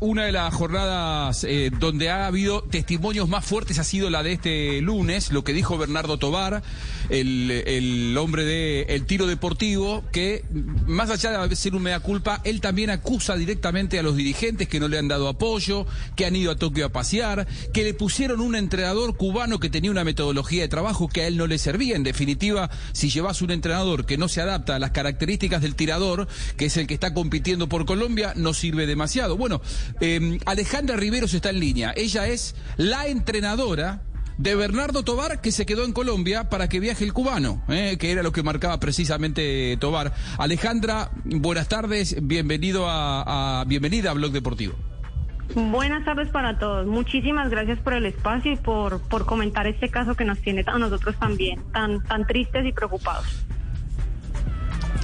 Una de las jornadas eh, donde ha habido testimonios más fuertes ha sido la de este lunes, lo que dijo Bernardo Tobar, el, el hombre del el tiro deportivo, que más allá de ser un mea culpa, él también acusa directamente a los dirigentes que no le han dado apoyo, que han ido a Tokio a pasear, que le pusieron un entrenador cubano que tenía una metodología de trabajo que a él no le servía. En definitiva, si llevas un entrenador que no se adapta a las características del tirador, que es el que está compitiendo por Colombia, no sirve demasiado. Bueno, eh, Alejandra Riveros está en línea. Ella es la entrenadora de Bernardo Tobar que se quedó en Colombia para que viaje el cubano, eh, que era lo que marcaba precisamente Tobar. Alejandra, buenas tardes, bienvenido a, a bienvenida a Blog Deportivo. Buenas tardes para todos. Muchísimas gracias por el espacio y por, por comentar este caso que nos tiene a nosotros también tan, tan tristes y preocupados.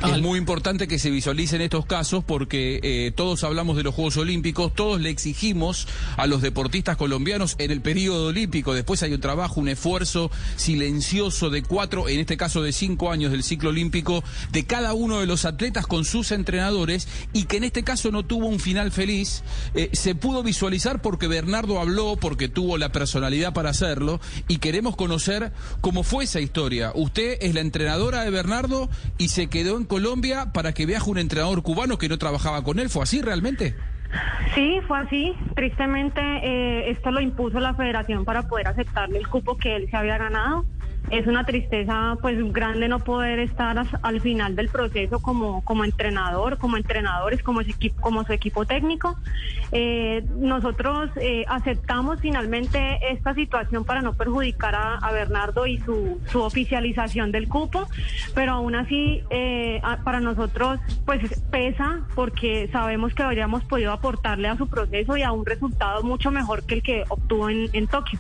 Es muy importante que se visualicen estos casos porque eh, todos hablamos de los Juegos Olímpicos, todos le exigimos a los deportistas colombianos en el periodo olímpico, después hay un trabajo, un esfuerzo silencioso de cuatro, en este caso de cinco años del ciclo olímpico, de cada uno de los atletas con sus entrenadores y que en este caso no tuvo un final feliz, eh, se pudo visualizar porque Bernardo habló, porque tuvo la personalidad para hacerlo y queremos conocer cómo fue esa historia. Usted es la entrenadora de Bernardo y se quedó en Colombia para que viaje un entrenador cubano que no trabajaba con él. ¿Fue así realmente? Sí, fue así. Tristemente, eh, esto lo impuso la federación para poder aceptarle el cupo que él se había ganado. Es una tristeza pues grande no poder estar al final del proceso como, como entrenador, como entrenadores, como su equipo, como su equipo técnico. Eh, nosotros eh, aceptamos finalmente esta situación para no perjudicar a, Bernardo y su, su oficialización del cupo, pero aún así eh, para nosotros pues pesa porque sabemos que habríamos podido aportarle a su proceso y a un resultado mucho mejor que el que obtuvo en Tokio.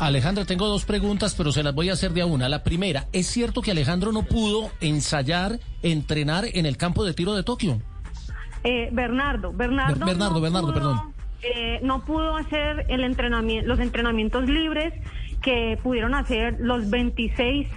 Alejandro, tengo dos preguntas, pero se las voy a hacer de a una. La primera, ¿es cierto que Alejandro no pudo ensayar, entrenar en el campo de tiro de Tokio? Eh, Bernardo, Bernardo, Ber- Bernardo, Bernardo, pudo, perdón. eh, no pudo hacer el entrenamiento, los entrenamientos libres que pudieron hacer los 26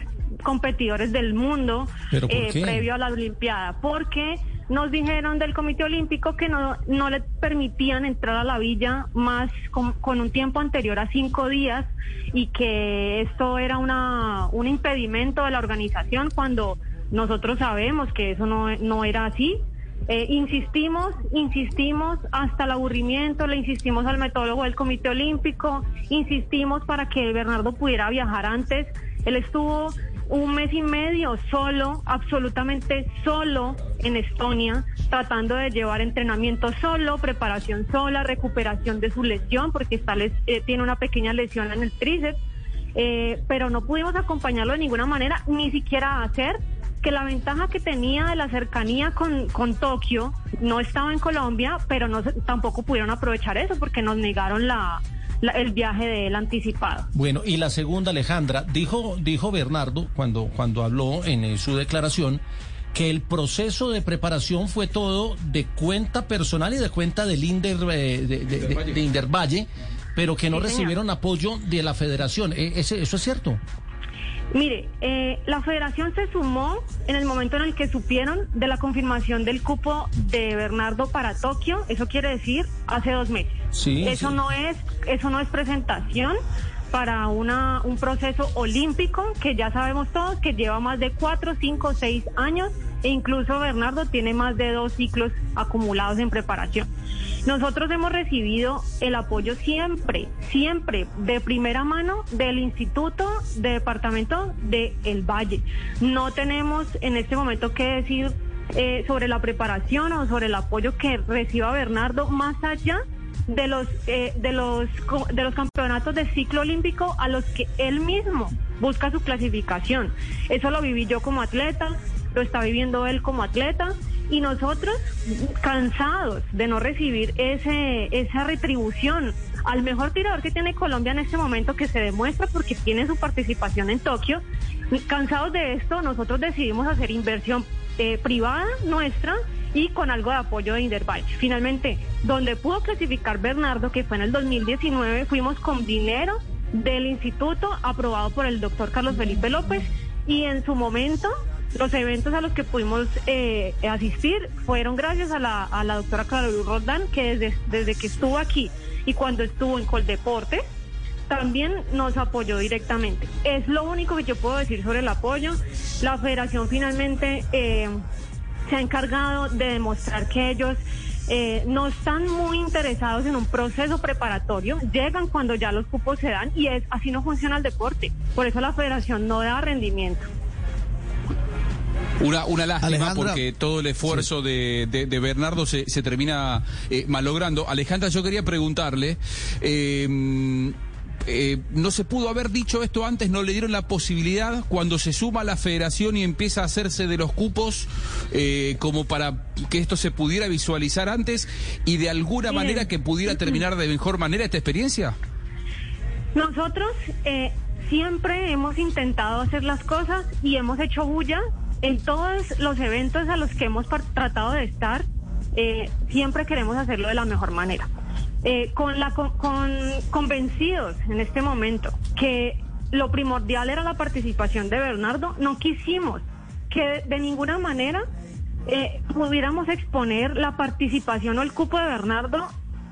competidores del mundo ¿Pero por eh, previo a la Olimpiada, porque nos dijeron del Comité Olímpico que no, no le permitían entrar a la villa más con, con un tiempo anterior a cinco días y que esto era una, un impedimento de la organización cuando nosotros sabemos que eso no, no era así. Eh, insistimos, insistimos hasta el aburrimiento, le insistimos al metólogo del Comité Olímpico, insistimos para que Bernardo pudiera viajar antes. Él estuvo un mes y medio solo, absolutamente solo en Estonia, tratando de llevar entrenamiento solo, preparación sola, recuperación de su lesión, porque está eh, tiene una pequeña lesión en el tríceps, eh, pero no pudimos acompañarlo de ninguna manera, ni siquiera hacer que la ventaja que tenía de la cercanía con, con Tokio no estaba en Colombia, pero no tampoco pudieron aprovechar eso porque nos negaron la, la- el viaje de él anticipado. Bueno, y la segunda, Alejandra, dijo, dijo Bernardo cuando, cuando habló en eh, su declaración que el proceso de preparación fue todo de cuenta personal y de cuenta del Inder, eh, de, de- de- de Indervalle, pero que no Sí, señor. recibieron apoyo de la federación. Ese- ¿Eso es cierto? Mire, eh, la federación se sumó en el momento en el que supieron de la confirmación del cupo de Bernardo para Tokio. Eso quiere decir hace dos meses. Sí, Eso sí. no es, eso no es presentación para una, un proceso olímpico que ya sabemos todos que lleva más de cuatro, cinco, seis años e incluso Bernardo tiene más de dos ciclos acumulados en preparación. Nosotros hemos recibido el apoyo siempre, siempre, de primera mano del Instituto de Departamento de El Valle. No tenemos en este momento que decir eh, sobre la preparación o sobre el apoyo que reciba Bernardo más allá de los eh, de los de los campeonatos de ciclo olímpico a los que él mismo busca su clasificación. Eso lo viví yo como atleta, lo está viviendo él como atleta Y nosotros, cansados de no recibir ese, esa retribución al mejor tirador que tiene Colombia en este momento, que se demuestra porque tiene su participación en Tokio, cansados de esto, nosotros decidimos hacer inversión eh, privada nuestra y con algo de apoyo de Inderbach. Finalmente, donde pudo clasificar Bernardo, que fue en el 2019, fuimos con dinero del instituto aprobado por el doctor Carlos Felipe López y en su momento los eventos a los que pudimos eh, asistir fueron gracias a la, a la doctora Carolina Roldán, que desde, desde que estuvo aquí y cuando estuvo en Coldeporte, también nos apoyó directamente. Es lo único que yo puedo decir sobre el apoyo. La federación finalmente eh, se ha encargado de demostrar que ellos eh, no están muy interesados en un proceso preparatorio, llegan cuando ya los cupos se dan y es así no funciona el deporte. Por eso la federación no da rendimiento. Una, una lástima porque todo el esfuerzo de, de, Bernardo se, se termina eh, malogrando. Alejandra, yo quería preguntarle, eh, eh, no se pudo haber dicho esto antes, no le dieron la posibilidad cuando se suma la federación y empieza a hacerse de los cupos eh, como para que esto se pudiera visualizar antes y de alguna manera que pudiera terminar de mejor manera esta experiencia? Nosotros eh, siempre hemos intentado hacer las cosas y hemos hecho bulla en todos los eventos a los que hemos tratado de estar. siempre queremos hacerlo de la mejor manera. Eh, con la con, convencidos en este momento que lo primordial era la participación de Bernardo, no quisimos que de, ninguna manera eh, pudiéramos exponer la participación o el cupo de Bernardo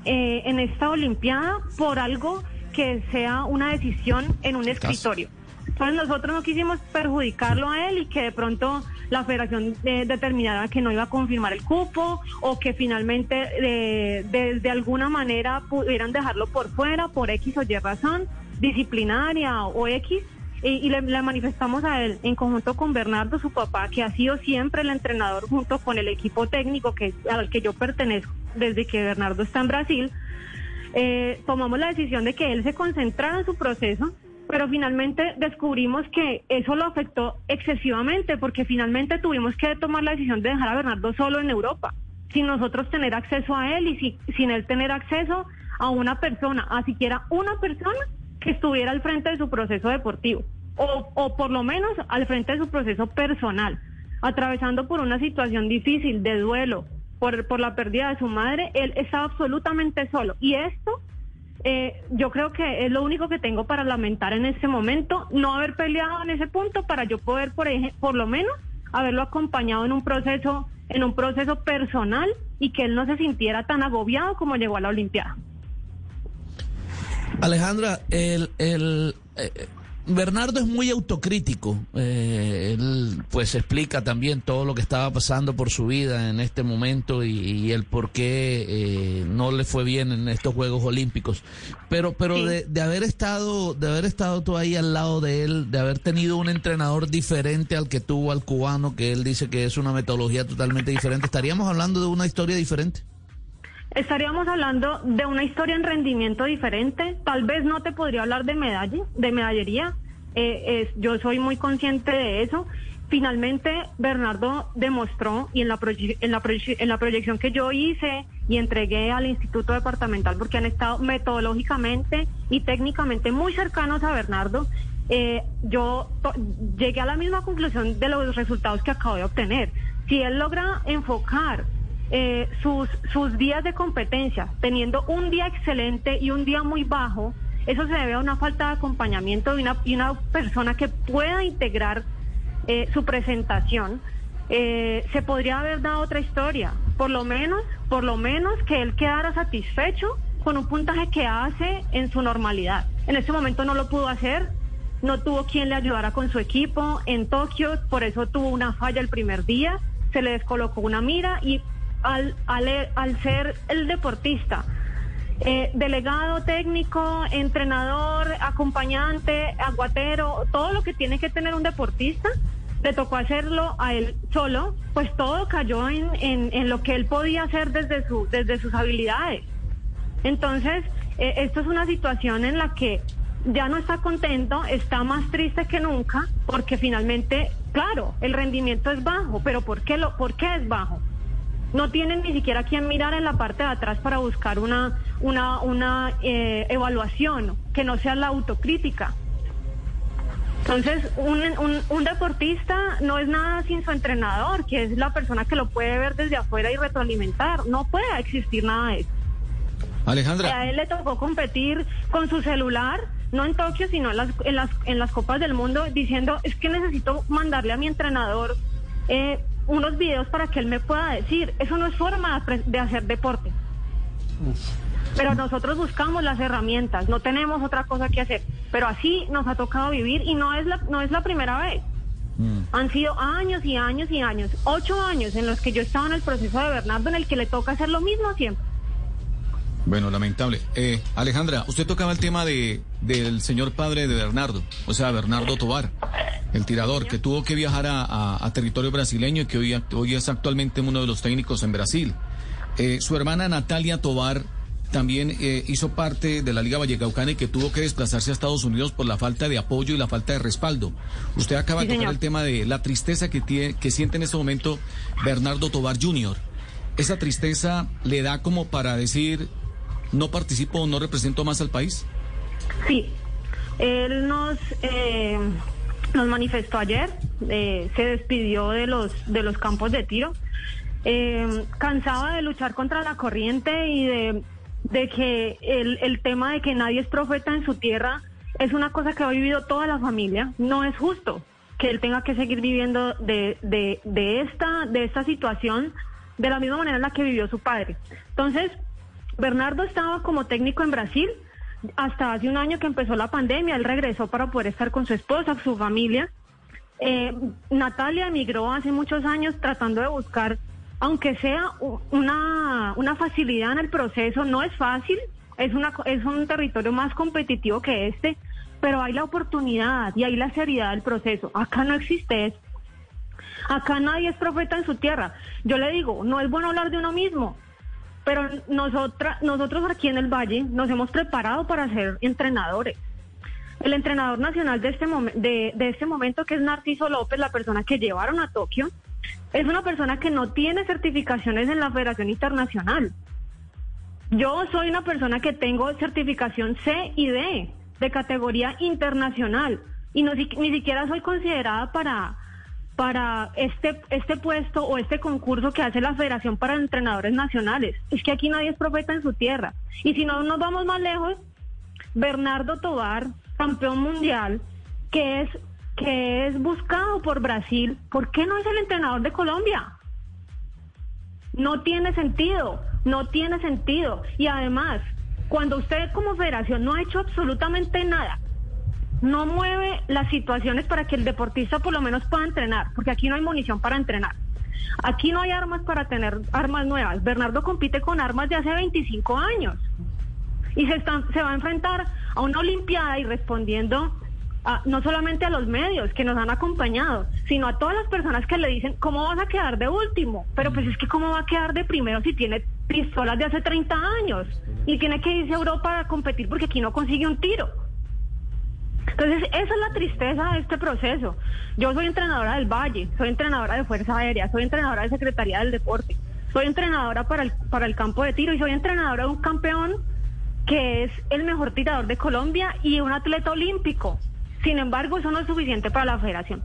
eh, en esta Olimpiada por algo que sea una decisión en un escritorio. Entonces nosotros no quisimos perjudicarlo a él y que de pronto la federación eh, determinara que no iba a confirmar el cupo o que finalmente eh, de, alguna manera pudieran dejarlo por fuera por X o Y razón, disciplinaria o X. Y, le, manifestamos a él en conjunto con Bernardo, su papá, que ha sido siempre el entrenador junto con el equipo técnico que, al que yo pertenezco desde que Bernardo está en Brasil. Eh, tomamos la decisión de que él se concentrara en su proceso, pero finalmente descubrimos que eso lo afectó excesivamente porque finalmente tuvimos que tomar la decisión de dejar a Bernardo solo en Europa, sin nosotros tener acceso a él y sin él tener acceso a una persona, a siquiera una persona que estuviera al frente de su proceso deportivo o, o por lo menos al frente de su proceso personal, atravesando por una situación difícil de duelo por, por la pérdida de su madre, él estaba absolutamente solo. Y esto eh, yo creo que es lo único que tengo para lamentar en este momento, no haber peleado en ese punto para yo poder, por, por lo menos, haberlo acompañado en un proceso, en un proceso personal y que él no se sintiera tan agobiado como llegó a la Olimpiada. Alejandra, el, el, eh, Bernardo es muy autocrítico. Eh, él pues explica también todo lo que estaba pasando por su vida en este momento y, el por qué eh, no le fue bien en estos Juegos Olímpicos. Pero, pero de, haber estado, de haber estado tú ahí al lado de él, de haber tenido un entrenador diferente al que tuvo al cubano, que él dice que es una metodología totalmente diferente, estaríamos hablando de una historia diferente. Estaríamos hablando de una historia en rendimiento diferente. Tal vez no te podría hablar de medalla, de medallería. Eh, yo soy muy consciente de eso. Finalmente, Bernardo demostró, y en la, en, la en la proyección que yo hice y entregué al Instituto Departamental, porque han estado metodológicamente y técnicamente muy cercanos a Bernardo, eh, yo llegué a la misma conclusión de los resultados que acabo de obtener. Si él logra enfocar eh, sus, sus días de competencia, teniendo un día excelente y un día muy bajo, eso se debe a una falta de acompañamiento de una, y una persona que pueda integrar eh, su presentación. Eh, se podría haber dado otra historia, por lo menos, por lo menos que él quedara satisfecho con un puntaje que hace en su normalidad. En este momento no lo pudo hacer, no tuvo quien le ayudara con su equipo en Tokio, por eso tuvo una falla el primer día, se le descolocó una mira y al, al, ser el deportista, eh, delegado técnico, entrenador, acompañante, aguatero, todo lo que tiene que tener un deportista, le tocó hacerlo a él solo, pues todo cayó en, en, lo que él podía hacer desde, su, desde sus habilidades. Entonces, eh, esto es una situación en la que ya no está contento, está más triste que nunca, porque finalmente, claro, el rendimiento es bajo, pero ¿por qué, lo, por qué es bajo? No tienen ni siquiera quien mirar en la parte de atrás para buscar una, una, una eh, evaluación que no sea la autocrítica. Entonces, un, un, un, deportista no es nada sin su entrenador, que es la persona que lo puede ver desde afuera y retroalimentar. No puede existir nada de eso. Alejandra. A él le tocó competir con su celular, no en Tokio, sino en las, en las, en las Copas del Mundo, diciendo, es que necesito mandarle a mi entrenador eh, unos videos para que él me pueda decir. Eso no es forma de hacer deporte. Pero nosotros buscamos las herramientas, no tenemos otra cosa que hacer. Pero así nos ha tocado vivir y no es la, no es la primera vez. Mm. Han sido años y años y años, ocho años en los que yo estaba en el proceso de Bernardo en el que le toca hacer lo mismo siempre. Bueno, lamentable. Eh, Alejandra, usted tocaba el tema de del señor padre de Bernardo, o sea, Bernardo Tobar, el tirador, que tuvo que viajar a, territorio brasileño y que hoy, hoy, es actualmente uno de los técnicos en Brasil. Eh, su hermana Natalia Tobar también eh, hizo parte de la Liga Vallecaucana y que tuvo que desplazarse a Estados Unidos por la falta de apoyo y la falta de respaldo. Usted acaba de tocar el tema de la tristeza que, tiene, que siente en este momento Bernardo Tobar Jr. ¿Esa tristeza le da como para decir, no participo o no represento más al país? Sí, él nos... Eh, nos manifestó ayer, eh, se despidió de los, de los campos de tiro, eh, cansaba de luchar contra la corriente y de de que el, el tema de que nadie es profeta en su tierra es una cosa que ha vivido toda la familia. No es justo que él tenga que seguir viviendo de, de, de, esta, de esta situación de la misma manera en la que vivió su padre. Entonces, Bernardo estaba como técnico en Brasil hasta hace un año que empezó la pandemia. Él regresó para poder estar con su esposa, su familia. Eh, Natalia emigró hace muchos años tratando de buscar aunque sea una, una facilidad en el proceso, no es fácil, es, una, es un territorio más competitivo que este, pero hay la oportunidad y hay la seriedad del proceso. Acá no existe eso. Acá nadie es profeta en su tierra. Yo le digo, no es bueno hablar de uno mismo, pero nosotras, nosotros aquí en el Valle nos hemos preparado para ser entrenadores. El entrenador nacional de este, de, de este momento, que es Narciso López, la persona que llevaron a Tokio, es una persona que no tiene certificaciones en la Federación Internacional. Yo soy una persona que tengo certificación C y D de categoría internacional y no, ni siquiera soy considerada para, para este, este puesto o este concurso que hace la Federación para Entrenadores Nacionales. Es que aquí nadie es profeta en su tierra. Y si no nos vamos más lejos, Bernardo Tobar, campeón mundial, que es que es buscado por Brasil, ¿por qué no es el entrenador de Colombia? No tiene sentido, no tiene sentido. Y además, cuando usted como federación no ha hecho absolutamente nada, no mueve las situaciones para que el deportista por lo menos pueda entrenar, porque aquí no hay munición para entrenar. Aquí no hay armas para tener armas nuevas. Bernardo compite con armas de hace 25 años y se, se va a enfrentar a una Olimpiada y respondiendo no solamente a los medios que nos han acompañado, sino a todas las personas que le dicen, ¿cómo vas a quedar de último? Pero pues es que ¿cómo va a quedar de primero si tiene pistolas de hace 30 años? Y tiene que irse a Europa a competir porque aquí no consigue un tiro. Entonces, esa es la tristeza de este proceso. Yo soy entrenadora del Valle, soy entrenadora de Fuerza Aérea, soy entrenadora de Secretaría del Deporte, soy entrenadora para el, para el campo de tiro y soy entrenadora de un campeón que es el mejor tirador de Colombia y un atleta olímpico. Sin embargo, eso no es suficiente para la federación.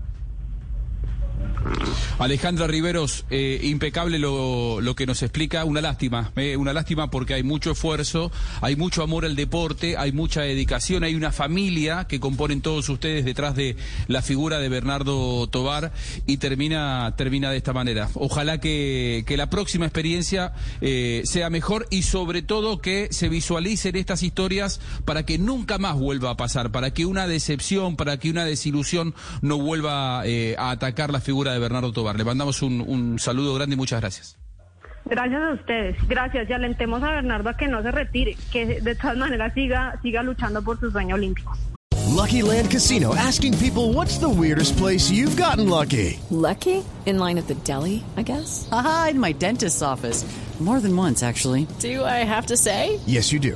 Alejandra Riveros, eh, impecable lo, que nos explica, una lástima, eh, una lástima porque hay mucho esfuerzo, hay mucho amor al deporte, hay mucha dedicación, hay una familia que componen todos ustedes detrás de la figura de Bernardo Tobar y termina, termina de esta manera. Ojalá que, que la próxima experiencia eh, sea mejor y sobre todo que se visualicen estas historias para que nunca más vuelva a pasar, para que una decepción, para que una desilusión no vuelva a atacar la figura de Bernardo Tobar. Le mandamos un, un saludo grande y muchas gracias. Gracias a ustedes, gracias. Y alentemos a Bernardo a que no se retire, que de todas maneras siga, siga luchando por su sueño olímpico. Lucky Land Casino, asking people what's the weirdest place you've gotten lucky. Lucky? In line at the deli, I guess. Aha, in my dentist's office. More than once, actually. Do I have to say? Yes, you do.